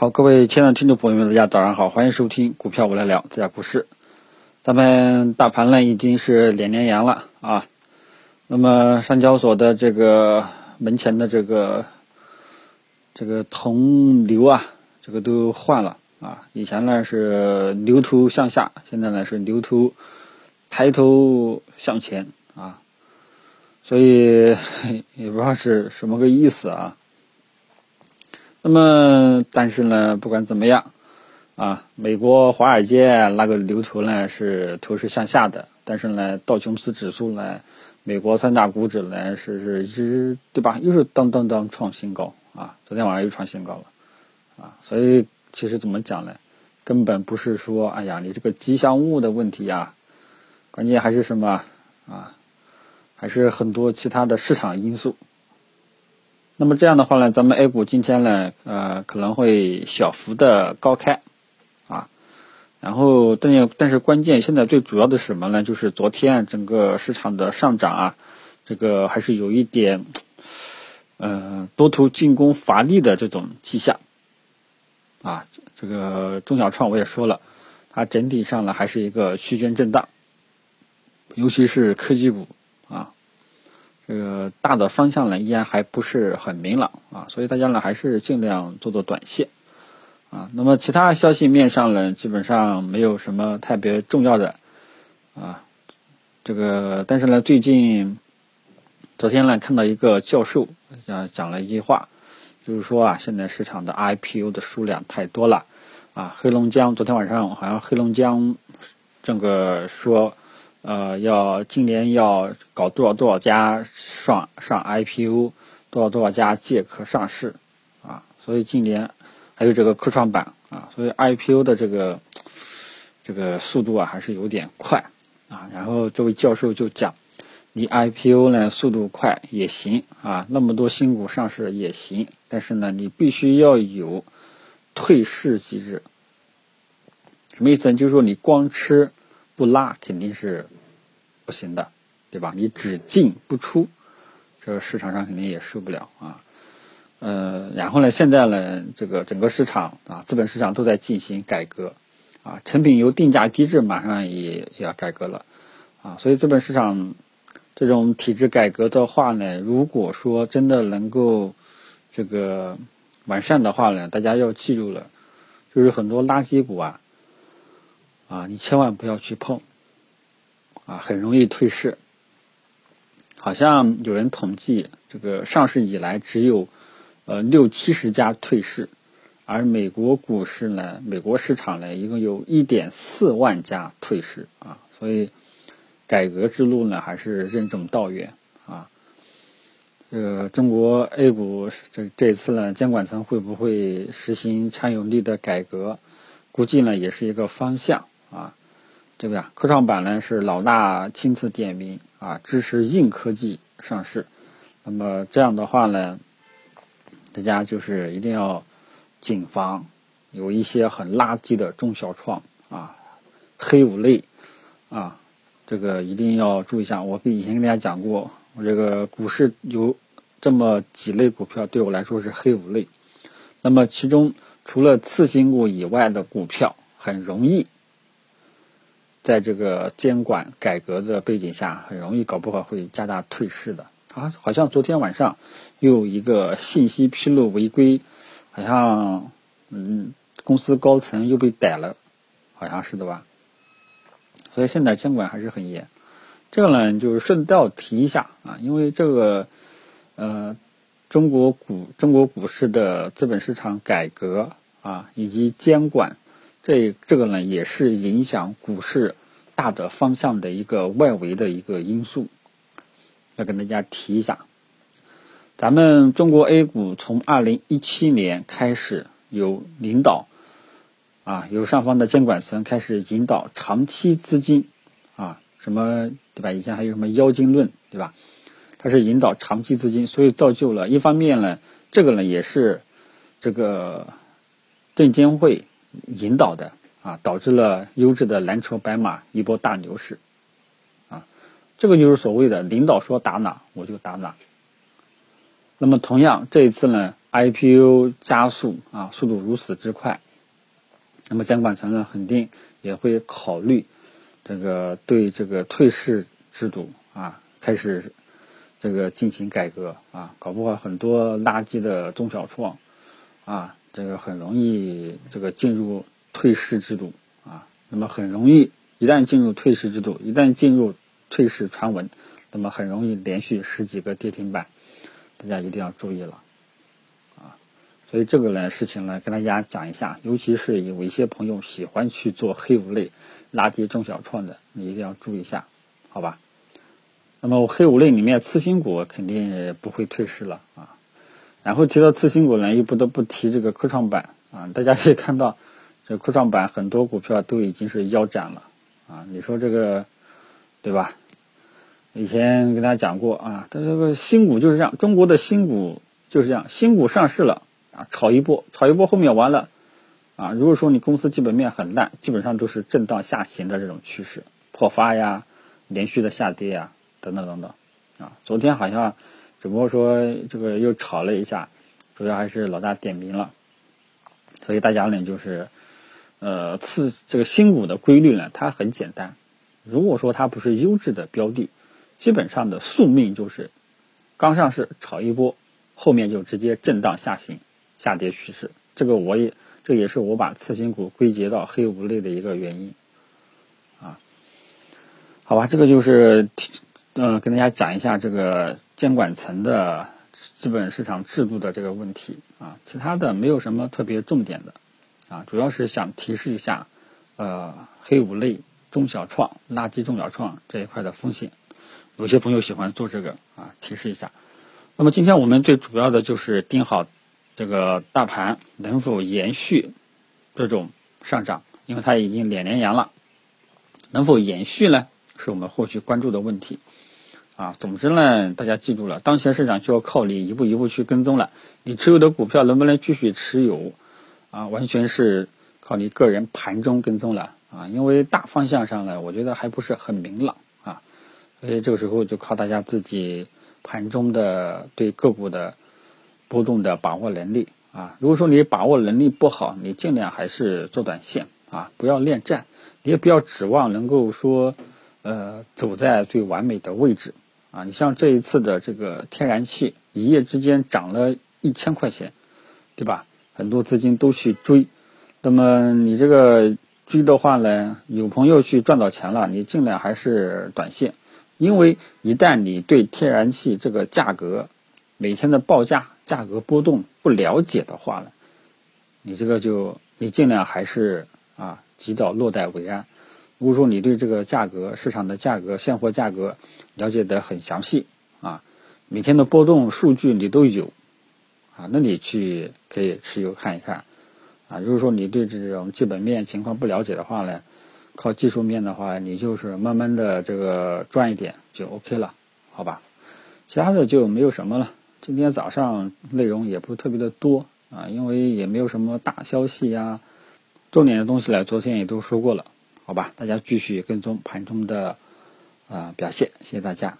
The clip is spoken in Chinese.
好，各位亲爱的听众朋友们，大家早上好，欢迎收听股票我来聊这家股市。咱们大盘呢已经是连连阳了啊。那么上交所的这个门前的这个这个铜牛啊，这个都换了啊。以前呢是牛头向下，现在呢是牛头抬头向前啊。所以 也不知道是什么个意思啊。那么，但是呢，不管怎么样，啊，美国华尔街那个牛头呢是头是向下的，但是呢，道琼斯指数呢，美国三大股指呢是是一直对吧？又是当当当创新高啊！昨天晚上又创新高了啊！所以其实怎么讲呢？根本不是说哎呀，你这个吉祥物的问题啊，关键还是什么啊？还是很多其他的市场因素。那么这样的话呢，咱们 A 股今天呢，呃，可能会小幅的高开，啊，然后但但是关键现在最主要的是什么呢？就是昨天整个市场的上涨啊，这个还是有一点，呃，多头进攻乏力的这种迹象，啊，这个中小创我也说了，它整体上呢还是一个区间震荡，尤其是科技股。这个大的方向呢，依然还不是很明朗啊，所以大家呢还是尽量做做短线啊。那么其他消息面上呢，基本上没有什么特别重要的啊。这个但是呢，最近昨天呢看到一个教授讲讲了一句话，就是说啊，现在市场的 IPO 的数量太多了啊。黑龙江昨天晚上好像黑龙江这个说。呃，要今年要搞多少多少家上上 IPO，多少多少家借壳上市，啊，所以今年还有这个科创板啊，所以 IPO 的这个这个速度啊还是有点快啊。然后这位教授就讲，你 IPO 呢速度快也行啊，那么多新股上市也行，但是呢你必须要有退市机制。什么意思呢？就是说你光吃。不拉肯定是不行的，对吧？你只进不出，这个市场上肯定也受不了啊。呃，然后呢，现在呢，这个整个市场啊，资本市场都在进行改革啊，成品油定价机制马上也要改革了啊，所以资本市场这种体制改革的话呢，如果说真的能够这个完善的话呢，大家要记住了，就是很多垃圾股啊。啊，你千万不要去碰，啊，很容易退市。好像有人统计，这个上市以来只有呃六七十家退市，而美国股市呢，美国市场呢，一共有一点四万家退市啊。所以改革之路呢，还是任重道远啊。这个中国 A 股这这次呢，监管层会不会实行强有力的改革？估计呢，也是一个方向。啊，对不对？科创板呢是老大亲自点名啊，支持硬科技上市。那么这样的话呢，大家就是一定要谨防有一些很垃圾的中小创啊、黑五类啊，这个一定要注意一下。我以前跟大家讲过，我这个股市有这么几类股票，对我来说是黑五类。那么其中除了次新股以外的股票，很容易。在这个监管改革的背景下，很容易搞不好会加大退市的。啊，好像昨天晚上又一个信息披露违规，好像嗯公司高层又被逮了，好像是的吧？所以现在监管还是很严。这个呢，就是顺道提一下啊，因为这个呃中国股中国股市的资本市场改革啊，以及监管。这这个呢，也是影响股市大的方向的一个外围的一个因素，要跟大家提一下。咱们中国 A 股从二零一七年开始有领导啊，有上方的监管层开始引导长期资金啊，什么对吧？以前还有什么妖精论对吧？它是引导长期资金，所以造就了一方面呢，这个呢也是这个证监会。引导的啊，导致了优质的蓝筹白马一波大牛市，啊，这个就是所谓的领导说打哪我就打哪。那么同样这一次呢 IPO 加速啊，速度如此之快，那么监管层呢肯定也会考虑这个对这个退市制度啊开始这个进行改革啊，搞不好很多垃圾的中小创啊，这个很容易这个进入退市制度啊，那么很容易一旦进入退市制度，一旦进入退市传闻，那么很容易连续十几个跌停板，大家一定要注意了啊。所以这个呢事情呢，跟大家讲一下，尤其是有一些朋友喜欢去做黑五类、垃圾中小创的，你一定要注意一下，好吧？那么黑五类里面，次新股肯定不会退市了啊。然后提到次新股呢，又不得不提这个科创板啊。大家可以看到，这科创板很多股票都已经是腰斩了啊。你说这个，对吧？以前跟大家讲过啊，它这个新股就是这样，中国的新股就是这样，新股上市了。啊，炒一波，炒一波后面完了，啊，如果说你公司基本面很烂，基本上都是震荡下行的这种趋势，破发呀，连续的下跌呀，等等等等，啊，昨天好像只不过说这个又炒了一下，主要还是老大点名了，所以大家呢就是，呃，次这个新股的规律呢，它很简单，如果说它不是优质的标的，基本上的宿命就是刚上市炒一波，后面就直接震荡下行。下跌趋势，这个我也，这也是我把次新股归结到黑五类的一个原因，啊，好吧，这个就是，嗯，跟大家讲一下这个监管层的资本市场制度的这个问题啊，其他的没有什么特别重点的，啊，主要是想提示一下，呃，黑五类中小创、垃圾中小创这一块的风险，有些朋友喜欢做这个啊，提示一下。那么今天我们最主要的就是盯好。这个大盘能否延续这种上涨？因为它已经两连阳了，能否延续呢？是我们后续关注的问题。啊，总之呢，大家记住了，当前市场就要靠你一步一步去跟踪了。你持有的股票能不能继续持有？啊，完全是靠你个人盘中跟踪了。啊，因为大方向上呢，我觉得还不是很明朗。啊，所以这个时候就靠大家自己盘中的对个股的。波动的把握能力啊，如果说你把握能力不好，你尽量还是做短线啊，不要恋战，你也不要指望能够说，呃，走在最完美的位置啊。你像这一次的这个天然气，一夜之间涨了一千块钱，对吧？很多资金都去追，那么你这个追的话呢，有朋友去赚到钱了，你尽量还是短线，因为一旦你对天然气这个价格每天的报价，价格波动不了解的话呢，你这个就你尽量还是啊及早落袋为安。如果说你对这个价格市场的价格现货价格了解的很详细啊，每天的波动数据你都有啊，那你去可以持有看一看啊。如果说你对这种基本面情况不了解的话呢，靠技术面的话，你就是慢慢的这个赚一点就 OK 了，好吧？其他的就没有什么了。今天早上内容也不是特别的多啊，因为也没有什么大消息呀，重点的东西呢，昨天也都说过了，好吧，大家继续跟踪盘中的啊表现，谢谢大家。